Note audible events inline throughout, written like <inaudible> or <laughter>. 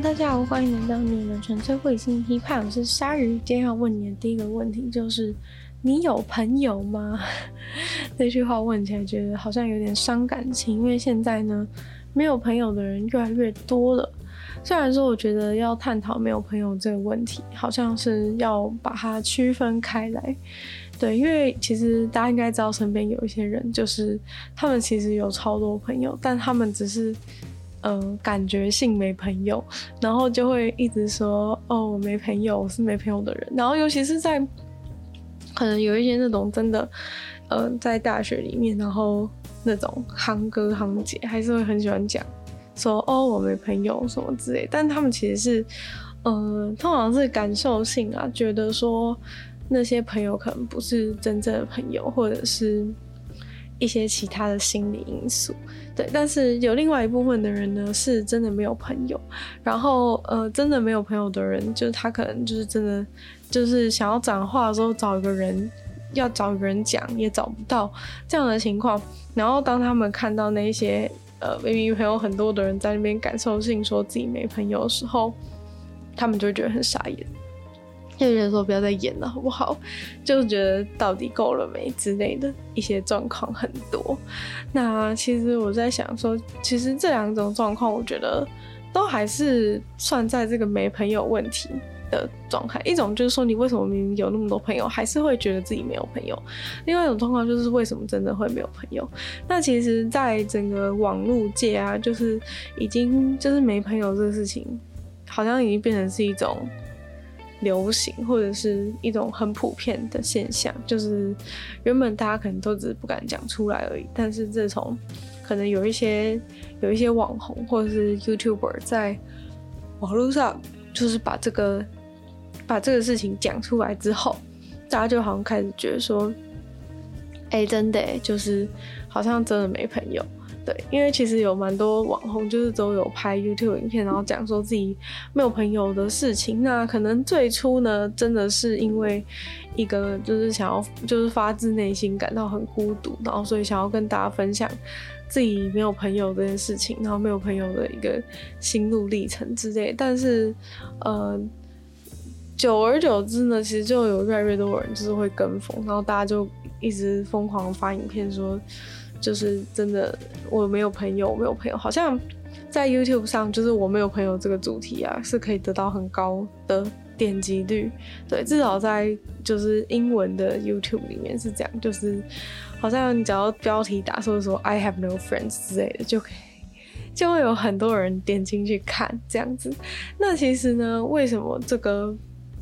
大家好，欢迎来到你们纯粹会心批判。我是鲨鱼，今天要问你的第一个问题就是：你有朋友吗？<laughs> 这句话问起来觉得好像有点伤感情，因为现在呢，没有朋友的人越来越多了。虽然说，我觉得要探讨没有朋友这个问题，好像是要把它区分开来。对，因为其实大家应该知道，身边有一些人，就是他们其实有超多朋友，但他们只是。嗯、呃，感觉性没朋友，然后就会一直说哦，我没朋友，我是没朋友的人。然后尤其是在可能有一些那种真的，呃，在大学里面，然后那种夯哥夯姐还是会很喜欢讲说哦，我没朋友什么之类。但他们其实是，嗯、呃，通常是感受性啊，觉得说那些朋友可能不是真正的朋友，或者是。一些其他的心理因素，对，但是有另外一部分的人呢，是真的没有朋友，然后呃，真的没有朋友的人，就是他可能就是真的就是想要讲话的时候找一个人，要找一个人讲也找不到这样的情况，然后当他们看到那些呃明明朋友很多的人在那边感受性说自己没朋友的时候，他们就觉得很傻眼。就觉得说不要再演了，好不好？就觉得到底够了没之类的一些状况很多。那其实我在想说，其实这两种状况，我觉得都还是算在这个没朋友问题的状态。一种就是说，你为什么明明有那么多朋友，还是会觉得自己没有朋友？另外一种状况就是为什么真的会没有朋友？那其实，在整个网络界啊，就是已经就是没朋友这个事情，好像已经变成是一种。流行或者是一种很普遍的现象，就是原本大家可能都只是不敢讲出来而已，但是自从可能有一些有一些网红或者是 YouTuber 在网络上，就是把这个把这个事情讲出来之后，大家就好像开始觉得说，哎、真的，就是好像真的没朋友。对，因为其实有蛮多网红，就是都有拍 YouTube 影片，然后讲说自己没有朋友的事情。那可能最初呢，真的是因为一个就是想要，就是发自内心感到很孤独，然后所以想要跟大家分享自己没有朋友这件事情，然后没有朋友的一个心路历程之类。但是，呃，久而久之呢，其实就有越来越多人就是会跟风，然后大家就一直疯狂发影片说。就是真的，我没有朋友，我没有朋友。好像在 YouTube 上，就是我没有朋友这个主题啊，是可以得到很高的点击率。对，至少在就是英文的 YouTube 里面是这样，就是好像你只要标题打说说 I have no friends 之类的，就可以就会有很多人点进去看这样子。那其实呢，为什么这个？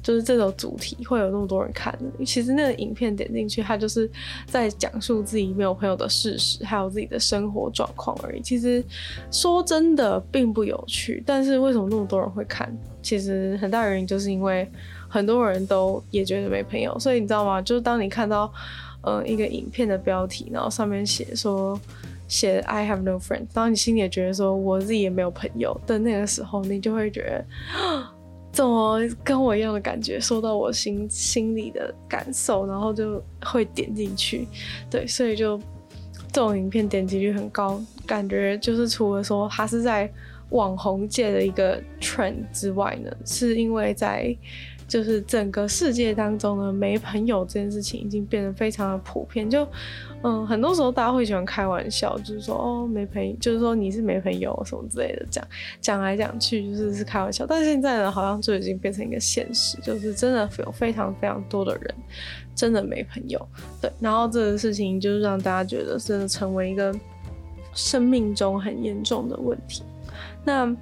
就是这种主题会有那么多人看，其实那个影片点进去，他就是在讲述自己没有朋友的事实，还有自己的生活状况而已。其实说真的并不有趣，但是为什么那么多人会看？其实很大原因就是因为很多人都也觉得没朋友，所以你知道吗？就是当你看到呃一个影片的标题，然后上面写说写 I have no friends，然后你心里也觉得说我自己也没有朋友的那个时候，你就会觉得。<gasps> 怎么跟我一样的感觉，说到我心心里的感受，然后就会点进去，对，所以就这种影片点击率很高，感觉就是除了说它是在网红界的一个 trend 之外呢，是因为在。就是整个世界当中呢，没朋友这件事情已经变得非常的普遍。就，嗯，很多时候大家会喜欢开玩笑，就是说哦，没朋友，就是说你是没朋友什么之类的，讲讲来讲去就是是开玩笑。但现在呢，好像就已经变成一个现实，就是真的有非常非常多的人真的没朋友。对，然后这个事情就是让大家觉得真的成为一个生命中很严重的问题。那。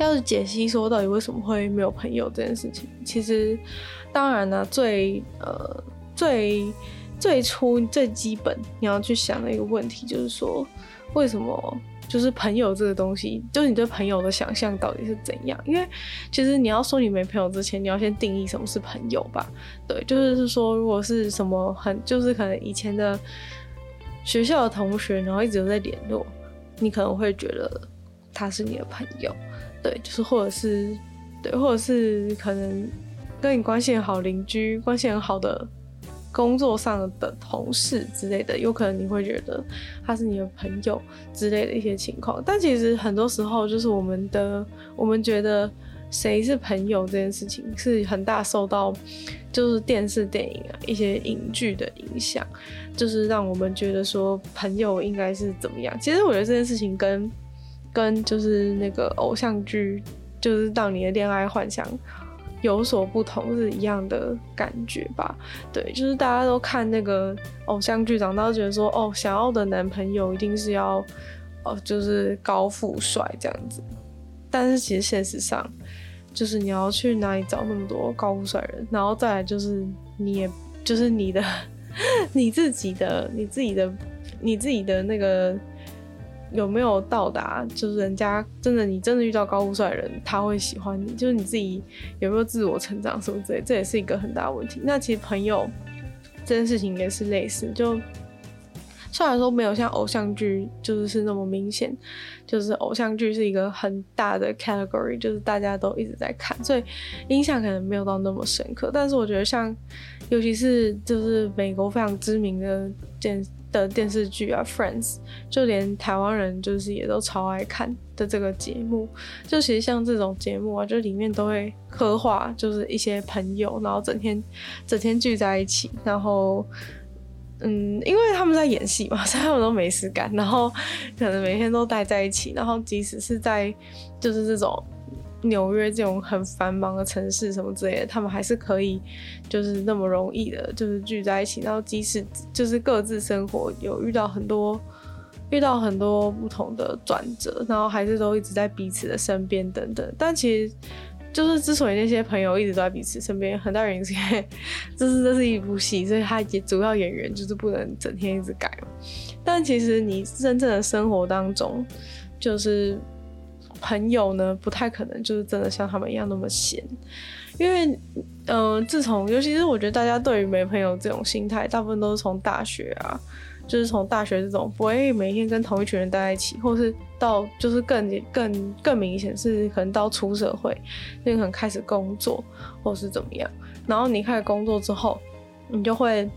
要是解析说到底为什么会没有朋友这件事情，其实当然呢，最呃最最初最基本你要去想的一个问题，就是说为什么就是朋友这个东西，就是你对朋友的想象到底是怎样？因为其实你要说你没朋友之前，你要先定义什么是朋友吧？对，就是说如果是什么很就是可能以前的学校的同学，然后一直都在联络，你可能会觉得他是你的朋友。对，就是或者是对，或者是可能跟你关系很好邻居，关系很好的工作上的同事之类的，有可能你会觉得他是你的朋友之类的一些情况。但其实很多时候，就是我们的我们觉得谁是朋友这件事情，是很大受到就是电视、电影啊一些影剧的影响，就是让我们觉得说朋友应该是怎么样。其实我觉得这件事情跟跟就是那个偶像剧，就是让你的恋爱幻想有所不同是一样的感觉吧？对，就是大家都看那个偶像剧，长大都觉得说，哦，想要的男朋友一定是要，哦，就是高富帅这样子。但是其实现实上，就是你要去哪里找那么多高富帅人？然后再来就是，你也就是你的 <laughs> 你自己的你自己的你自己的那个。有没有到达？就是人家真的，你真的遇到高富帅的人，他会喜欢你。就是你自己有没有自我成长什么之类，这也是一个很大问题。那其实朋友这件事情也是类似，就虽然说没有像偶像剧就是是那么明显，就是偶像剧是一个很大的 category，就是大家都一直在看，所以印象可能没有到那么深刻。但是我觉得像，尤其是就是美国非常知名的电的电视剧啊，Friends，就连台湾人就是也都超爱看的这个节目。就其实像这种节目啊，就里面都会刻画，就是一些朋友，然后整天整天聚在一起，然后嗯，因为他们在演戏嘛，所以他们都没事干，然后可能每天都待在一起，然后即使是在就是这种。纽约这种很繁忙的城市，什么之类的，他们还是可以，就是那么容易的，就是聚在一起。然后即使就是各自生活有遇到很多，遇到很多不同的转折，然后还是都一直在彼此的身边等等。但其实，就是之所以那些朋友一直都在彼此身边，很大原因是因为这是这是一部戏，所以他也主要演员就是不能整天一直改。但其实你真正的生活当中，就是。朋友呢，不太可能就是真的像他们一样那么闲，因为，嗯、自从尤其是我觉得大家对于没朋友这种心态，大部分都是从大学啊，就是从大学这种不会每天跟同一群人待在一起，或是到就是更更更明显是可能到出社会，就可能开始工作或是怎么样，然后你开始工作之后，你就会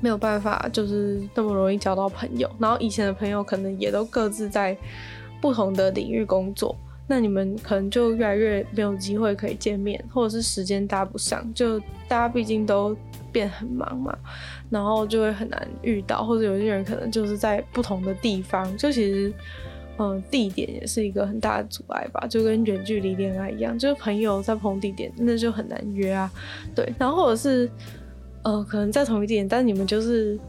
没有办法就是那么容易交到朋友，然后以前的朋友可能也都各自在。不同的领域工作，那你们可能就越来越没有机会可以见面，或者是时间搭不上，就大家毕竟都变很忙嘛，然后就会很难遇到，或者有些人可能就是在不同的地方，就其实，嗯、地点也是一个很大的阻碍吧，就跟远距离恋爱一样，就是朋友在不同地点，那就很难约啊，对，然后或者是，呃，可能在同一地点，但你们就是。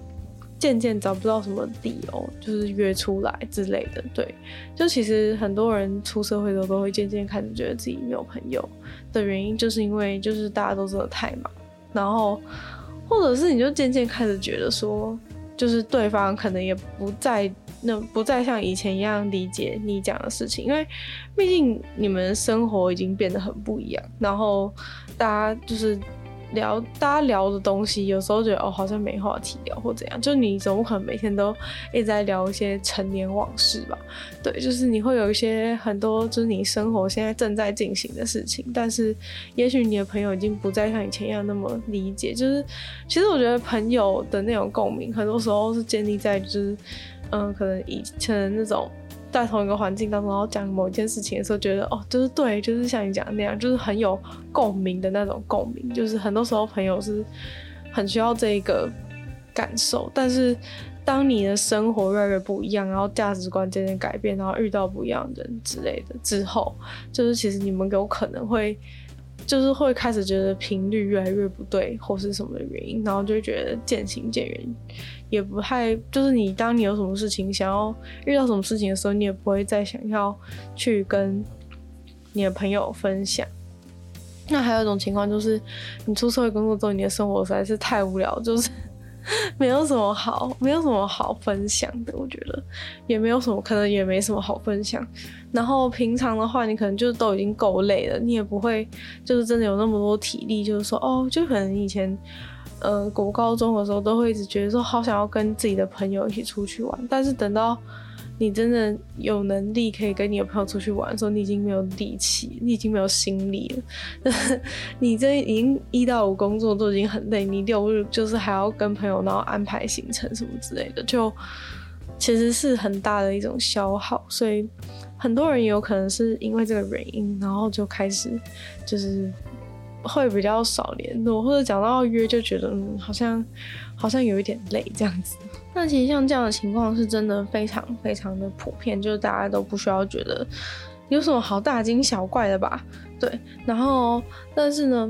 渐渐找不到什么理由，就是约出来之类的。对，就其实很多人出社会的时候都会渐渐开始觉得自己没有朋友的原因，就是因为就是大家都真的太忙，然后或者是你就渐渐开始觉得说，就是对方可能也不再那不再像以前一样理解你讲的事情，因为毕竟你们生活已经变得很不一样，然后大家就是。聊大家聊的东西，有时候觉得哦，好像没话题聊或怎样。就你总不可能每天都一直在聊一些陈年往事吧？对，就是你会有一些很多，就是你生活现在正在进行的事情。但是，也许你的朋友已经不再像以前一样那么理解。就是，其实我觉得朋友的那种共鸣，很多时候是建立在就是，嗯，可能以前那种。在同一个环境当中，然后讲某一件事情的时候，觉得哦，就是对，就是像你讲的那样，就是很有共鸣的那种共鸣。就是很多时候朋友是很需要这一个感受，但是当你的生活越来越不一样，然后价值观渐渐改变，然后遇到不一样的人之类的之后，就是其实你们有可能会。就是会开始觉得频率越来越不对，或是什么的原因，然后就会觉得渐行渐远，也不太就是你当你有什么事情想要遇到什么事情的时候，你也不会再想要去跟你的朋友分享。那还有一种情况就是，你出社会工作之后，你的生活实在是太无聊，就是 <laughs> 没有什么好，没有什么好分享的，我觉得也没有什么，可能也没什么好分享。然后平常的话，你可能就是都已经够累了，你也不会就是真的有那么多体力，就是说哦，就可能以前呃国高中的时候都会一直觉得说好想要跟自己的朋友一起出去玩，但是等到。你真的有能力可以跟你的朋友出去玩的时候，你已经没有力气，你已经没有心力了。<laughs> 你这已经一到五工作都已经很累，你六日就是还要跟朋友然后安排行程什么之类的，就其实是很大的一种消耗。所以很多人也有可能是因为这个原因，然后就开始就是会比较少联络，或者讲到约就觉得嗯，好像好像有一点累这样子。那其实像这样的情况是真的非常非常的普遍，就是大家都不需要觉得有什么好大惊小怪的吧？对。然后，但是呢，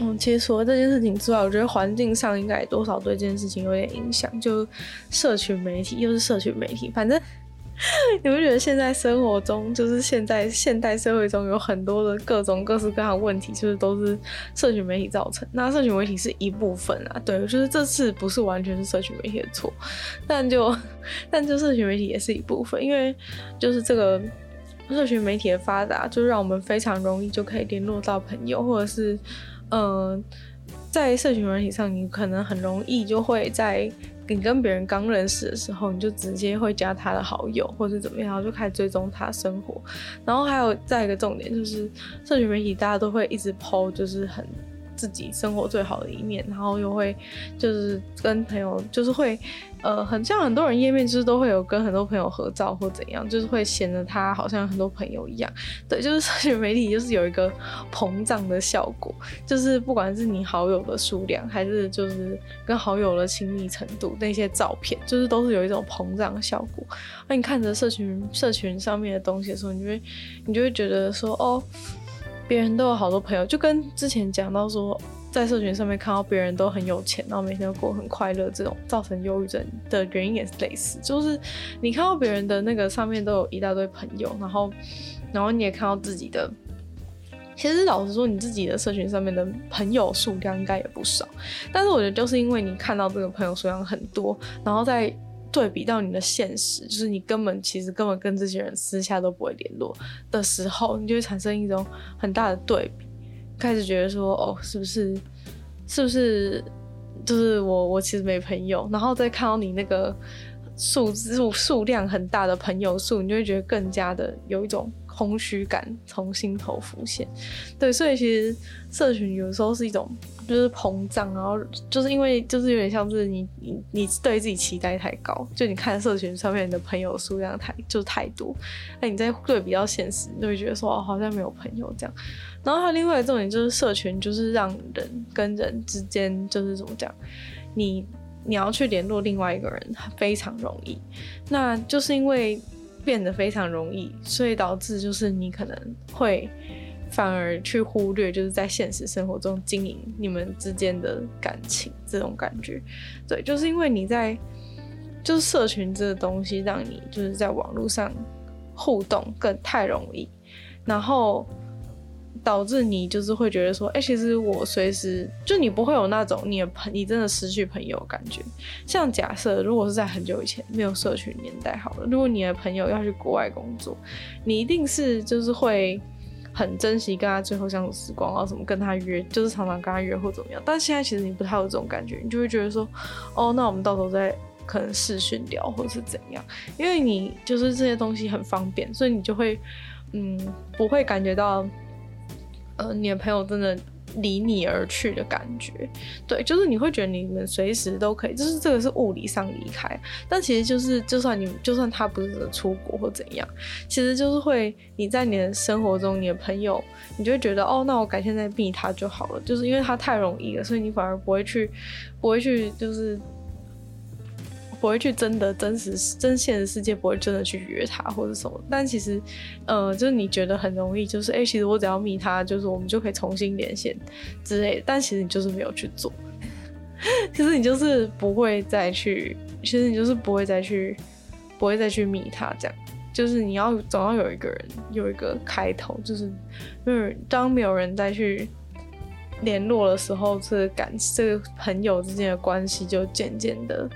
嗯，其实除了这件事情之外，我觉得环境上应该多少对这件事情有点影响。就社群媒体，又是社群媒体，反正。<laughs> 你不觉得现在生活中，就是现在现代社会中有很多的各种各式各样的问题，就是都是社群媒体造成。那社群媒体是一部分啊，对，就是这次不是完全是社群媒体的错，但就 <laughs> 但就社群媒体也是一部分，因为就是这个社群媒体的发达，就让我们非常容易就可以联络到朋友，或者是嗯、在社群媒体上，你可能很容易就会在。你跟别人刚认识的时候，你就直接会加他的好友，或是怎么样，然后就开始追踪他生活。然后还有再一个重点就是，社群媒体大家都会一直 po，就是很。自己生活最好的一面，然后又会就是跟朋友，就是会呃，很像很多人页面，就是都会有跟很多朋友合照或怎样，就是会显得他好像很多朋友一样。对，就是社群媒体就是有一个膨胀的效果，就是不管是你好友的数量，还是就是跟好友的亲密程度，那些照片，就是都是有一种膨胀的效果。那你看着社群社群上面的东西的时候，你就会你就会觉得说哦。别人都有好多朋友，就跟之前讲到说，在社群上面看到别人都很有钱，然后每天都过很快乐，这种造成忧郁症的原因也是类似，就是你看到别人的那个上面都有一大堆朋友，然后，然后你也看到自己的，其实老实说，你自己的社群上面的朋友数量应该也不少，但是我觉得就是因为你看到这个朋友数量很多，然后再。对比到你的现实，就是你根本其实根本跟这些人私下都不会联络的时候，你就会产生一种很大的对比，开始觉得说，哦，是不是，是不是，就是我我其实没朋友，然后再看到你那个数字数数量很大的朋友数，你就会觉得更加的有一种。空虚感从心头浮现，对，所以其实社群有时候是一种就是膨胀，然后就是因为就是有点像是你你你对自己期待太高，就你看社群上面的朋友数量太就是太多，那你在对比较现实，就会觉得说哦，好像没有朋友这样。然后还有另外一个重点就是社群就是让人跟人之间就是怎么讲，你你要去联络另外一个人非常容易，那就是因为。变得非常容易，所以导致就是你可能会反而去忽略，就是在现实生活中经营你们之间的感情这种感觉。对，就是因为你在就是社群这个东西，让你就是在网络上互动更太容易，然后。导致你就是会觉得说，哎、其实我随时就你不会有那种你的朋，你真的失去朋友的感觉。像假设如果是在很久以前没有社群年代好了，如果你的朋友要去国外工作，你一定是就是会很珍惜跟他最后相处时光，然后怎么跟他约，就是常常跟他约或怎么样。但现在其实你不太有这种感觉，你就会觉得说，哦，那我们到时候再可能视讯聊或者是怎样，因为你就是这些东西很方便，所以你就会嗯不会感觉到。呃，你的朋友真的离你而去的感觉，对，就是你会觉得你们随时都可以，就是这个是物理上离开，但其实就是就算你就算他不是出国或怎样，其实就是会你在你的生活中，你的朋友，你就会觉得哦，那我改天再避他就好了，就是因为他太容易了，所以你反而不会去，不会去就是。不会去真的真实真现实世界，不会真的去约他或者什么。但其实，呃，就是你觉得很容易，就是哎、其实我只要密他，就是我们就可以重新连线之类的。但其实你就是没有去做，<laughs> 其实你就是不会再去，其实你就是不会再去，不会再去密他这样。就是你要总要有一个人有一个开头，就是没有当没有人再去。联络的时候，这个感这个朋友之间的关系就渐渐的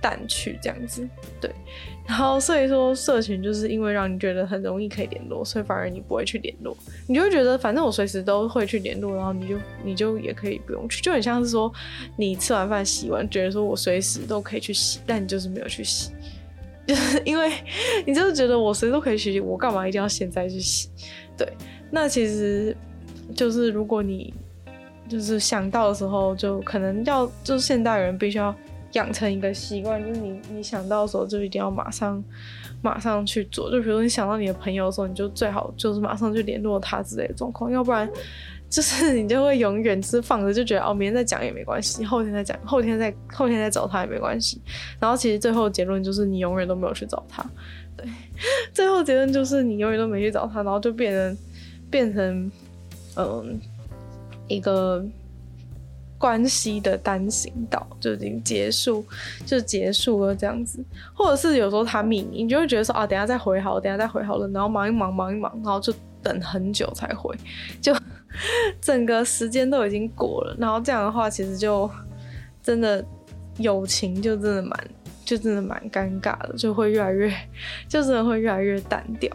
淡去，这样子，对。然后所以说，社群就是因为让你觉得很容易可以联络，所以反而你不会去联络，你就会觉得反正我随时都会去联络，然后你就你就也可以不用去，就很像是说你吃完饭洗完，觉得说我随时都可以去洗，但你就是没有去洗，就 <laughs> 是因为你就是觉得我随时都可以洗，我干嘛一定要现在去洗？对，那其实就是如果你就是想到的时候，就可能要就是现代人必须要。养成一个习惯，就是你你想到的时候就一定要马上马上去做。就比如说你想到你的朋友的时候，你就最好就是马上去联络他之类的状况，要不然就是你就会永远是放着，就觉得哦，明天再讲也没关系，后天再讲，后天再后天再找他也没关系。然后其实最后结论就是你永远都没有去找他。对，最后结论就是你永远都没去找他，然后就变成变成嗯一个。关系的单行道就已经结束，就结束了这样子，或者是有时候他命你，你就会觉得说啊，等下再回好，等下再回好了，然后忙一忙，忙一忙，然后就等很久才回，就 <laughs> 整个时间都已经过了，然后这样的话，其实就真的友情就真的蛮，就真的蛮尴尬的，就会越来越，就真的会越来越淡掉。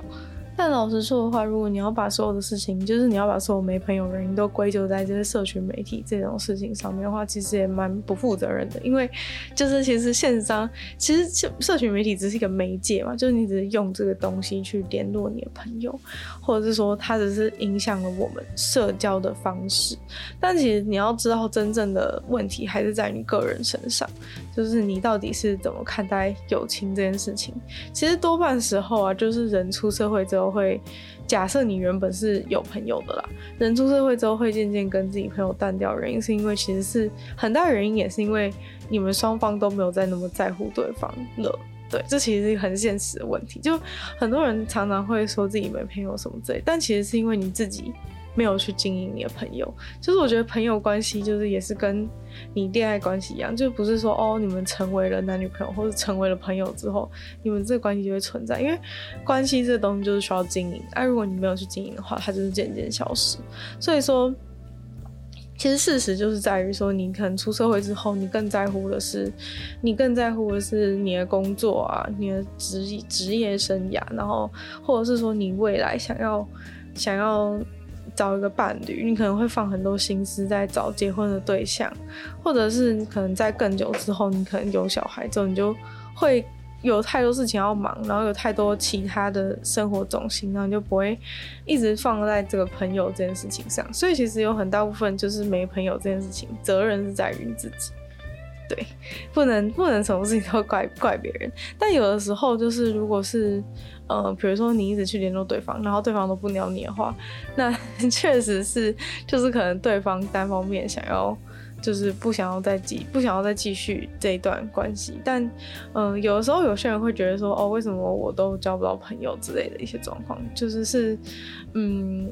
但老实说的话，如果你要把所有的事情，就是你要把所有没朋友的人都归咎在这些社群媒体这种事情上面的话，其实也蛮不负责任的。因为就是其实现实上，其实社社群媒体只是一个媒介嘛，就是你只是用这个东西去联络你的朋友，或者是说它只是影响了我们社交的方式。但其实你要知道，真正的问题还是在你个人身上，就是你到底是怎么看待友情这件事情。其实多半时候啊，就是人出社会之后。都会假设你原本是有朋友的啦，人出社会之后会渐渐跟自己朋友淡掉，原因是因为其实是很大原因，也是因为你们双方都没有再那么在乎对方了。对，这其实是一个很现实的问题。就很多人常常会说自己没朋友什么之类，但其实是因为你自己。没有去经营你的朋友，就是我觉得朋友关系就是也是跟你恋爱关系一样，就不是说哦你们成为了男女朋友或者成为了朋友之后，你们这个关系就会存在，因为关系这个东西就是需要经营，而、啊、如果你没有去经营的话，它就是渐渐消失。所以说，其实事实就是在于说，你可能出社会之后，你更在乎的是，你更在乎的是你的工作啊，你的职职业生涯，然后或者是说你未来想要想要。找一个伴侣，你可能会放很多心思在找结婚的对象，或者是你可能在更久之后，你可能有小孩之后，你就会有太多事情要忙，然后有太多其他的生活重心，然后你就不会一直放在这个朋友这件事情上。所以其实有很大部分就是没朋友这件事情，责任是在于你自己。对，不能不能什么事情都怪怪别人，但有的时候就是如果是，呃，比如说你一直去联络对方，然后对方都不鸟你的话，那 <laughs> 确实是就是可能对方单方面想要，就是不想要再继不想要再继续这一段关系，但嗯、有的时候有些人会觉得说，哦，为什么我都交不到朋友之类的一些状况，就是是嗯，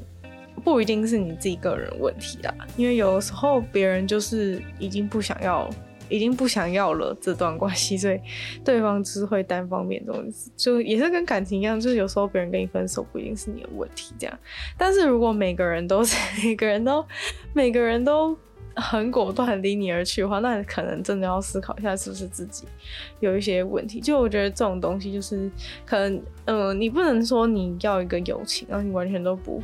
不一定是你自己个人问题啦，因为有的时候别人就是已经不想要。已经不想要了这段关系，所以对方只会单方面的东西，就也是跟感情一样，就是有时候别人跟你分手不一定是你的问题，这样。但是如果每个人都是每个人都每个人都很果断离你而去的话，那可能真的要思考一下是不是自己有一些问题。就我觉得这种东西就是可能，嗯、你不能说你要一个友情，然后你完全都不。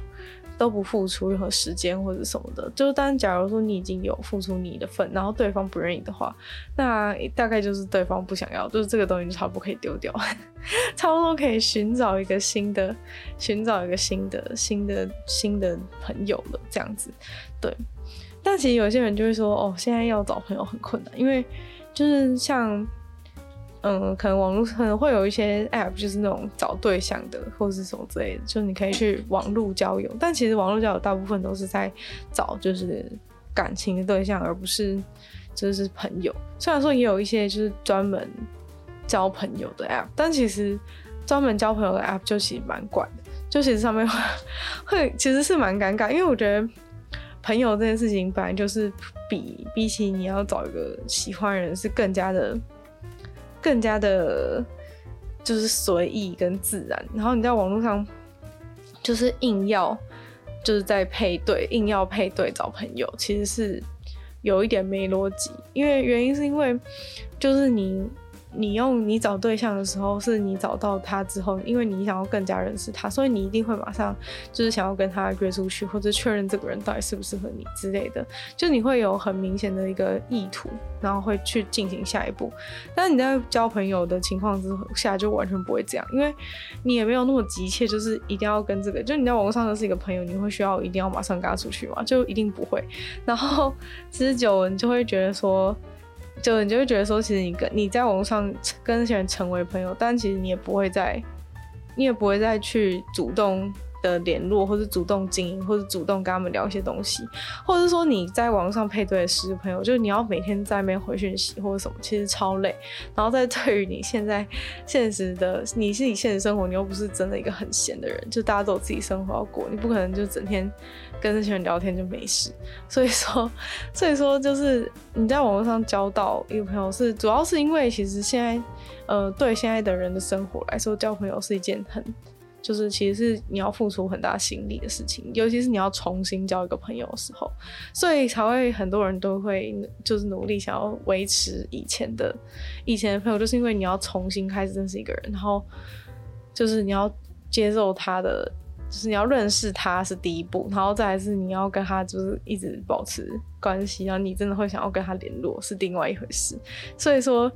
都不付出任何时间或者什么的，就是当假如说你已经有付出你的份，然后对方不愿意的话，那大概就是对方不想要，就是这个东西就差不多可以丢掉，<laughs> 差不多可以寻找一个新的，寻找一个新的、新的、新的朋友了，这样子。对，但其实有些人就会说，哦，现在要找朋友很困难，因为就是像。嗯，可能网络可能会有一些 app，就是那种找对象的，或是什么之类的，就你可以去网络交友。但其实网络交友大部分都是在找就是感情的对象，而不是就是朋友。虽然说也有一些就是专门交朋友的 app，但其实专门交朋友的 app 就其实蛮怪的，就其实上面会会其实是蛮尴尬，因为我觉得朋友这件事情本来就是比比起你要找一个喜欢的人是更加的。更加的，就是随意跟自然。然后你在网络上，就是硬要就是在配对，硬要配对找朋友，其实是有一点没逻辑。因为原因是因为就是你。你用你找对象的时候，是你找到他之后，因为你想要更加认识他，所以你一定会马上就是想要跟他约出去，或者确认这个人到底适不适合你之类的。就你会有很明显的一个意图，然后会去进行下一步。但是你在交朋友的情况之下，就完全不会这样，因为你也没有那么急切，就是一定要跟这个。就你在网络上认识一个朋友，你会需要一定要马上跟他出去吗？就一定不会。然后其实久了，你就会觉得说。就你就会觉得说，其实你跟你在网络上跟那些人成为朋友，但其实你也不会再，你也不会再去主动的联络，或是主动经营，或者主动跟他们聊一些东西，或者是说你在网络上配对的十个朋友，就是你要每天在那边回讯息或者什么，其实超累。然后在对于你现在现实的，你是你现实生活，你又不是真的一个很闲的人，就大家都有自己生活要过，你不可能就整天。跟这些人聊天就没事，所以说，所以说就是你在网络上交到一个朋友是主要是因为其实现在，呃，对现在的人的生活来说，交朋友是一件很，就是其实是你要付出很大心力的事情，尤其是你要重新交一个朋友的时候，所以才会很多人都会就是努力想要维持以前的以前的朋友，就是因为你要重新开始认识一个人，然后就是你要接受他的。就是你要认识他是第一步，然后再来是你要跟他就是一直保持关系，然后你真的会想要跟他联络是另外一回事。所以说，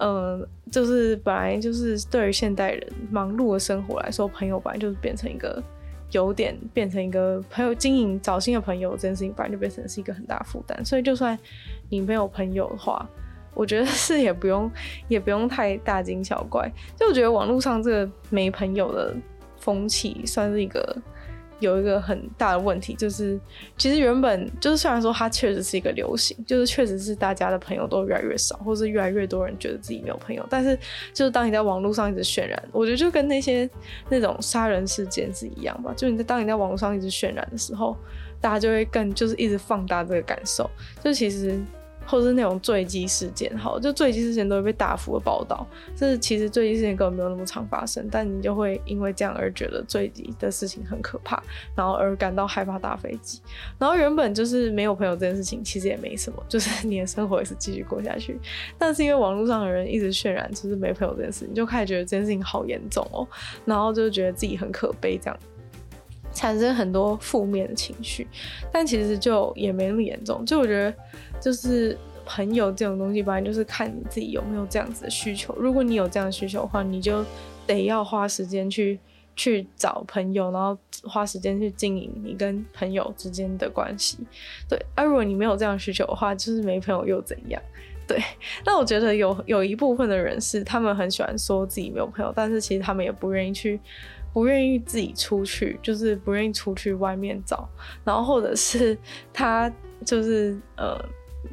呃，就是本来就是对于现代人忙碌的生活来说，朋友本来就是变成一个有点变成一个朋友经营找新的朋友这件事情，本来就变成是一个很大负担。所以就算你没有朋友的话，我觉得是也不用也不用太大惊小怪。就我觉得网络上这个没朋友的。风气算是一个有一个很大的问题，就是其实原本就是虽然说它确实是一个流行，就是确实是大家的朋友都越来越少，或是越来越多人觉得自己没有朋友，但是就是当你在网络上一直渲染，我觉得就跟那些那种杀人事件是一样吧，就你在当你在网络上一直渲染的时候，大家就会更就是一直放大这个感受，就其实。或是那种坠机事件，好，就坠机事件都会被大幅的报道。就是其实坠机事件根本没有那么常发生，但你就会因为这样而觉得坠机的事情很可怕，然后而感到害怕搭飞机。然后原本就是没有朋友这件事情，其实也没什么，<laughs> 就是你的生活也是继续过下去。但是因为网络上的人一直渲染就是没朋友这件事情，就开始觉得这件事情好严重哦，然后就觉得自己很可悲，这样产生很多负面的情绪。但其实就也没那么严重，就我觉得。就是朋友这种东西，本来就是看你自己有没有这样子的需求。如果你有这样的需求的话，你就得要花时间去去找朋友，然后花时间去经营你跟朋友之间的关系。对，而如果你没有这样需求的话，就是没朋友又怎样？对。那我觉得有有一部分的人是他们很喜欢说自己没有朋友，但是其实他们也不愿意去，不愿意自己出去，就是不愿意出去外面找，然后或者是他就是呃。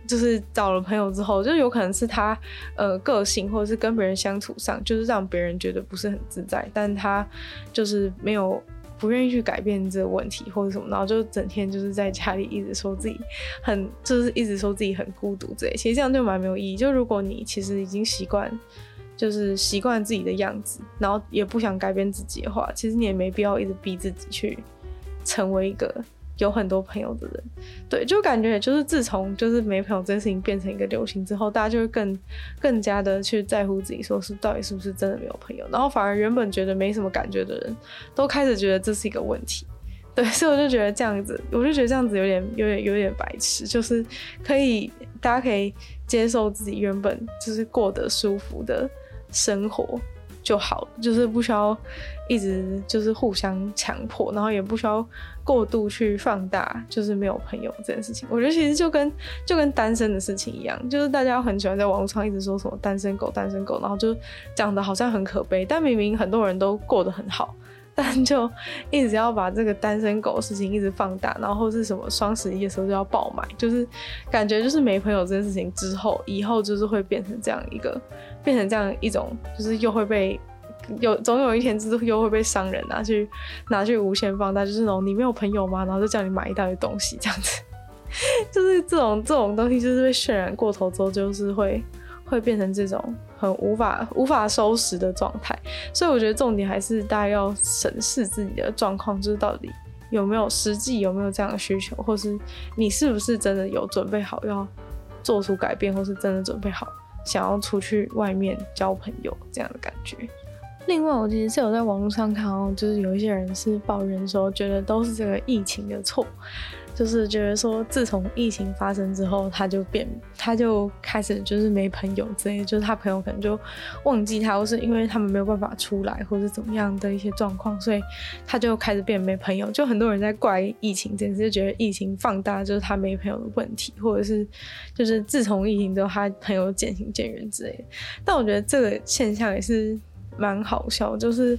就是找了朋友之后，就有可能是他呃个性，或者是跟别人相处上，就是让别人觉得不是很自在，但他就是没有不愿意去改变这个问题或者什么，然后就整天就是在家里一直说自己很，就是一直说自己很孤独之类，其实这样就蛮没有意义。就如果你其实已经习惯，就是习惯自己的样子，然后也不想改变自己的话，其实你也没必要一直逼自己去成为一个。有很多朋友的人，对，就感觉就是自从就是没朋友这件事情变成一个流行之后，大家就会更更加的去在乎自己，说是到底是不是真的没有朋友，然后反而原本觉得没什么感觉的人，都开始觉得这是一个问题，对，所以我就觉得这样子，我就觉得这样子有点有点有点白痴，就是可以大家可以接受自己原本就是过得舒服的生活。就好，就是不需要一直就是互相强迫，然后也不需要过度去放大，就是没有朋友这件事情。我觉得其实就跟就跟单身的事情一样，就是大家很喜欢在网络上一直说什么单身狗、单身狗，然后就讲的好像很可悲，但明明很多人都过得很好。但就一直要把这个单身狗事情一直放大，然后是什么双十一的时候就要爆买，就是感觉就是没朋友这件事情之后，以后就是会变成这样一个，变成这样一种，就是又会被有总有一天就是又会被商人拿去拿去无限放大，就是那种你没有朋友吗？然后就叫你买一大堆东西这样子，<laughs> 就是这种这种东西就是被渲染过头之后，就是会会变成这种。很无法无法收拾的状态，所以我觉得重点还是大家要审视自己的状况，就是到底有没有实际有没有这样的需求，或是你是不是真的有准备好要做出改变，或是真的准备好想要出去外面交朋友这样的感觉。另外，我其实是有在网络上看到，就是有一些人是抱怨说，觉得都是这个疫情的错。就是觉得说，自从疫情发生之后，他就变，他就开始就是没朋友之类，就是他朋友可能就忘记他，或是因为他们没有办法出来，或者怎么样的一些状况，所以他就开始变没朋友。就很多人在怪疫情，简直就觉得疫情放大就是他没朋友的问题，或者是就是自从疫情之后，他朋友渐行渐远之类的。但我觉得这个现象也是蛮好笑，就是。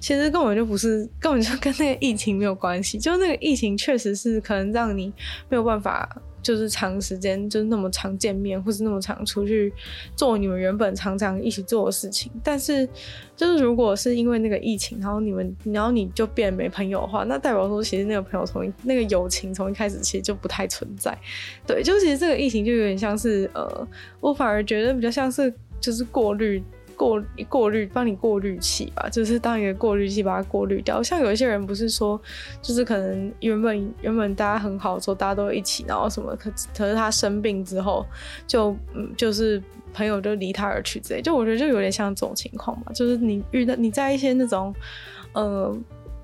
其实根本就不是，根本就跟那个疫情没有关系。就那个疫情确实是可能让你没有办法，就是长时间就是那么常见面，或是那么常出去做你们原本常常一起做的事情。但是，就是如果是因为那个疫情，然后你们，然后你就变没朋友的话，那代表说其实那个朋友从那个友情从一开始其实就不太存在。对，就其实这个疫情就有点像是，呃，我反而觉得比较像是就是过滤。过过滤，帮你过滤器吧，就是当一个过滤器把它过滤掉。像有一些人不是说，就是可能原本原本大家很好的时候，大家都一起，然后什么，可可是他生病之后，就嗯，就是朋友就离他而去之类。就我觉得就有点像这种情况嘛，就是你遇到你在一些那种呃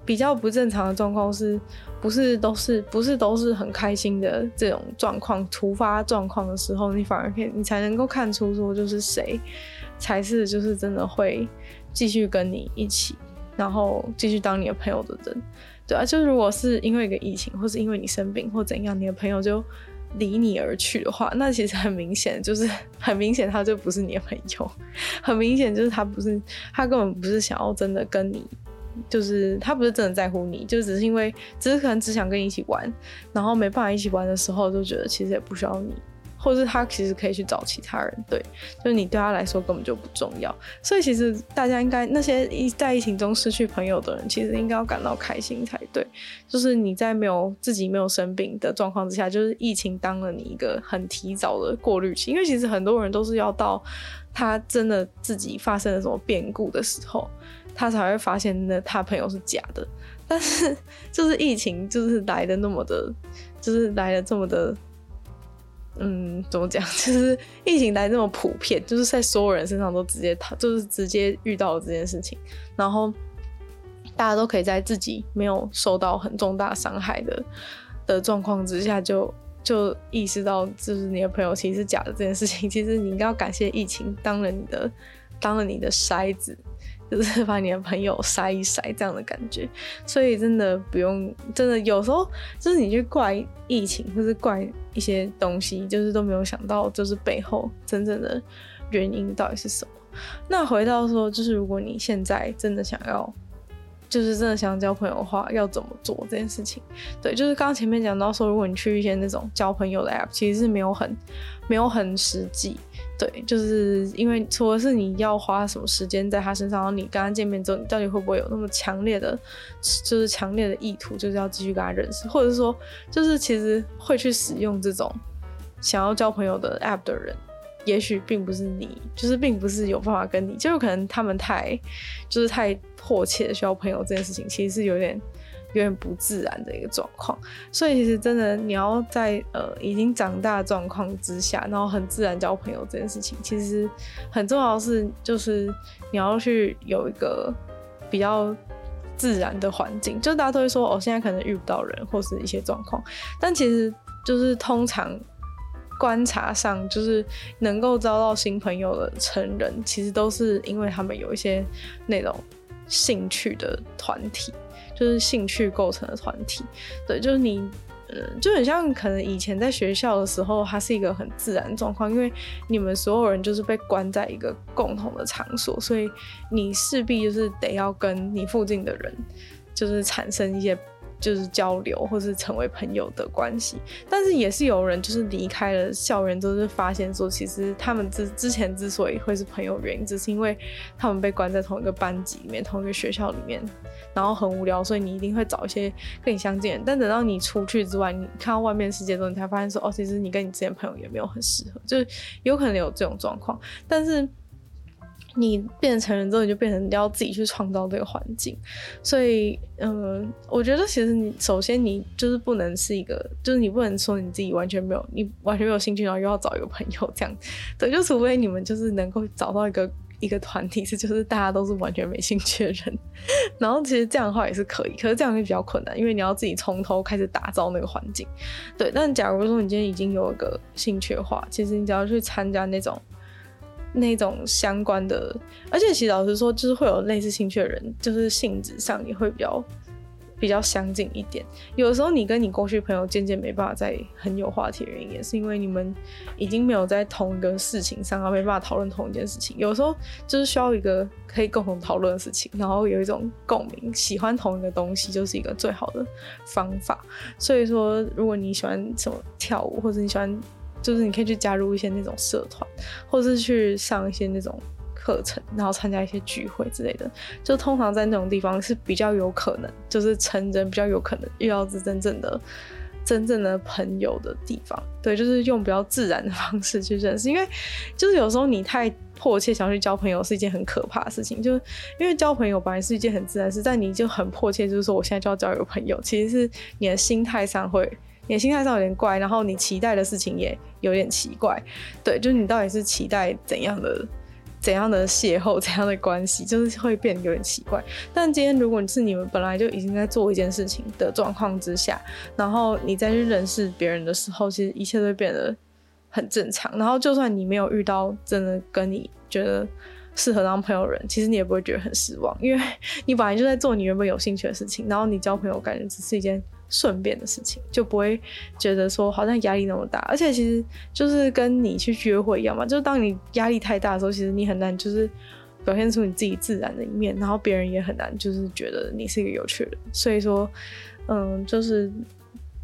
比较不正常的状况，是不是都是不是都是很开心的这种状况，突发状况的时候，你反而可以你才能够看出说就是谁。才是就是真的会继续跟你一起，然后继续当你的朋友的人，对啊，就如果是因为一个疫情，或是因为你生病或怎样，你的朋友就离你而去的话，那其实很明显，就是很明显他就不是你的朋友，很明显就是他不是，他根本不是想要真的跟你，就是他不是真的在乎你，就只是因为只是可能只想跟你一起玩，然后没办法一起玩的时候，就觉得其实也不需要你。或是他其实可以去找其他人，对，就是你对他来说根本就不重要，所以其实大家应该那些一在疫情中失去朋友的人，其实应该要感到开心才对。就是你在没有自己没有生病的状况之下，就是疫情当了你一个很提早的过滤器，因为其实很多人都是要到他真的自己发生了什么变故的时候，他才会发现那他朋友是假的。但是就是疫情就是来的那么的，就是来的这么的。嗯，怎么讲？就是疫情来这么普遍，就是在所有人身上都直接，就是直接遇到了这件事情，然后大家都可以在自己没有受到很重大伤害的的状况之下就，就意识到，就是你的朋友其实是假的这件事情。其实你应该要感谢疫情当了你的，当了你的筛子。就是把你的朋友筛一筛这样的感觉，所以真的不用，真的有时候就是你去怪疫情，或是怪一些东西，就是都没有想到，就是背后真正的原因到底是什么。那回到说，就是如果你现在真的想要，就是真的想交朋友的话，要怎么做这件事情？对，就是刚刚前面讲到说，如果你去一些那种交朋友的 app，其实是没有很没有很实际。对，就是因为除了是你要花什么时间在他身上，然后你跟他见面之后，你到底会不会有那么强烈的，就是强烈的意图，就是要继续跟他认识，或者是说，就是其实会去使用这种想要交朋友的 app 的人，也许并不是你，就是并不是有办法跟你，就有可能他们太，就是太迫切的需要朋友这件事情，其实是有点。有点不自然的一个状况，所以其实真的你要在呃已经长大状况之下，然后很自然交朋友这件事情，其实很重要的是就是你要去有一个比较自然的环境。就大家都会说哦，现在可能遇不到人或是一些状况，但其实就是通常观察上，就是能够交到新朋友的成人，其实都是因为他们有一些那种兴趣的团体。就是兴趣构成的团体，对，就是你，嗯，就很像可能以前在学校的时候，它是一个很自然状况，因为你们所有人就是被关在一个共同的场所，所以你势必就是得要跟你附近的人，就是产生一些。就是交流或是成为朋友的关系，但是也是有人就是离开了校园之后，就发现说，其实他们之之前之所以会是朋友，原因只是因为他们被关在同一个班级里面，同一个学校里面，然后很无聊，所以你一定会找一些跟你相近的。但等到你出去之外，你看到外面世界之后，你才发现说，哦，其实你跟你之前朋友也没有很适合，就是有可能有这种状况。但是你变成成人之后，你就变成要自己去创造这个环境。所以，嗯、呃，我觉得其实你首先你就是不能是一个，就是你不能说你自己完全没有，你完全没有兴趣，然后又要找一个朋友这样。对，就除非你们就是能够找到一个一个团体，<laughs> 是就是大家都是完全没兴趣的人。<laughs> 然后其实这样的话也是可以，可是这样会比较困难，因为你要自己从头开始打造那个环境。对，但假如说你今天已经有一个兴趣的话，其实你只要去参加那种。那种相关的，而且其实老实说，就是会有类似兴趣的人，就是性质上也会比较比较相近一点。有的时候你跟你过去朋友渐渐没办法再很有话题的原因，也是因为你们已经没有在同一个事情上，而没办法讨论同一件事情。有时候就是需要一个可以共同讨论的事情，然后有一种共鸣，喜欢同一个东西，就是一个最好的方法。所以说，如果你喜欢什么跳舞，或者你喜欢。就是你可以去加入一些那种社团，或是去上一些那种课程，然后参加一些聚会之类的。就通常在那种地方是比较有可能，就是成人比较有可能遇到是真正的、真正的朋友的地方。对，就是用比较自然的方式去认识。因为就是有时候你太迫切想去交朋友是一件很可怕的事情。就是因为交朋友本来是一件很自然事，但你就很迫切，就是说我现在就要交一个朋友，其实是你的心态上会。你的心态上有点怪，然后你期待的事情也有点奇怪，对，就是你到底是期待怎样的、怎样的邂逅、怎样的关系，就是会变得有点奇怪。但今天如果你是你们本来就已经在做一件事情的状况之下，然后你再去认识别人的时候，其实一切都变得很正常。然后就算你没有遇到真的跟你觉得适合当朋友人，其实你也不会觉得很失望，因为你本来就在做你原本有兴趣的事情，然后你交朋友感觉只是一件。顺便的事情，就不会觉得说好像压力那么大，而且其实就是跟你去约会一样嘛，就是当你压力太大的时候，其实你很难就是表现出你自己自然的一面，然后别人也很难就是觉得你是一个有趣的人。所以说，嗯，就是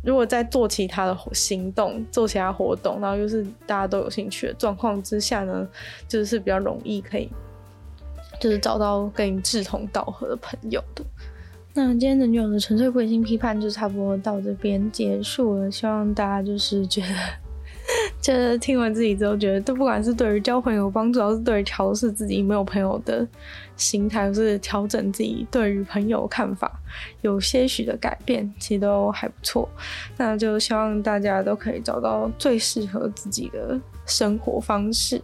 如果在做其他的行动、做其他活动，然后又是大家都有兴趣的状况之下呢，就是比较容易可以就是找到跟你志同道合的朋友的。那今天的女友的纯粹不理性批判就差不多到这边结束了，希望大家就是觉得，<laughs> 就是听完自己之后觉得，都不管是对于交朋友有帮助，还是对于调试自己没有朋友的心态，或是调整自己对于朋友看法有些许的改变，其实都还不错。那就希望大家都可以找到最适合自己的生活方式。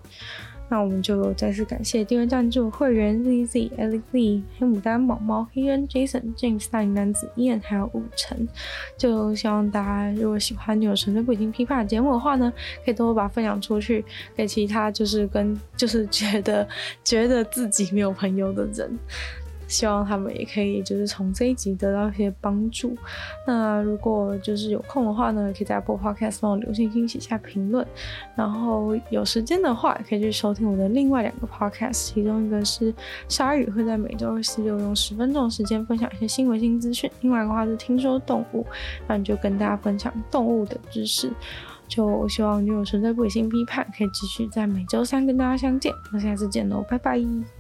那我们就再次感谢订阅赞助会员 Z Z L Z 黑牡丹毛毛黑人 Jason James 大龄男子燕还有武成，就希望大家如果喜欢有纯粹不理性批判的节目的话呢，可以多多把分享出去给其他就是跟就是觉得觉得自己没有朋友的人。希望他们也可以就是从这一集得到一些帮助。那如果就是有空的话呢，可以在播 podcast 帮我留信息、写下评论。然后有时间的话，可以去收听我的另外两个 Podcast，其中一个是鲨鱼会在每周二、四、六用十分钟的时间分享一些新闻新资讯；另外一个话是听说动物，那你就跟大家分享动物的知识。就希望女友纯粹不理性批判可以继续在每周三跟大家相见。那下次见喽，拜拜。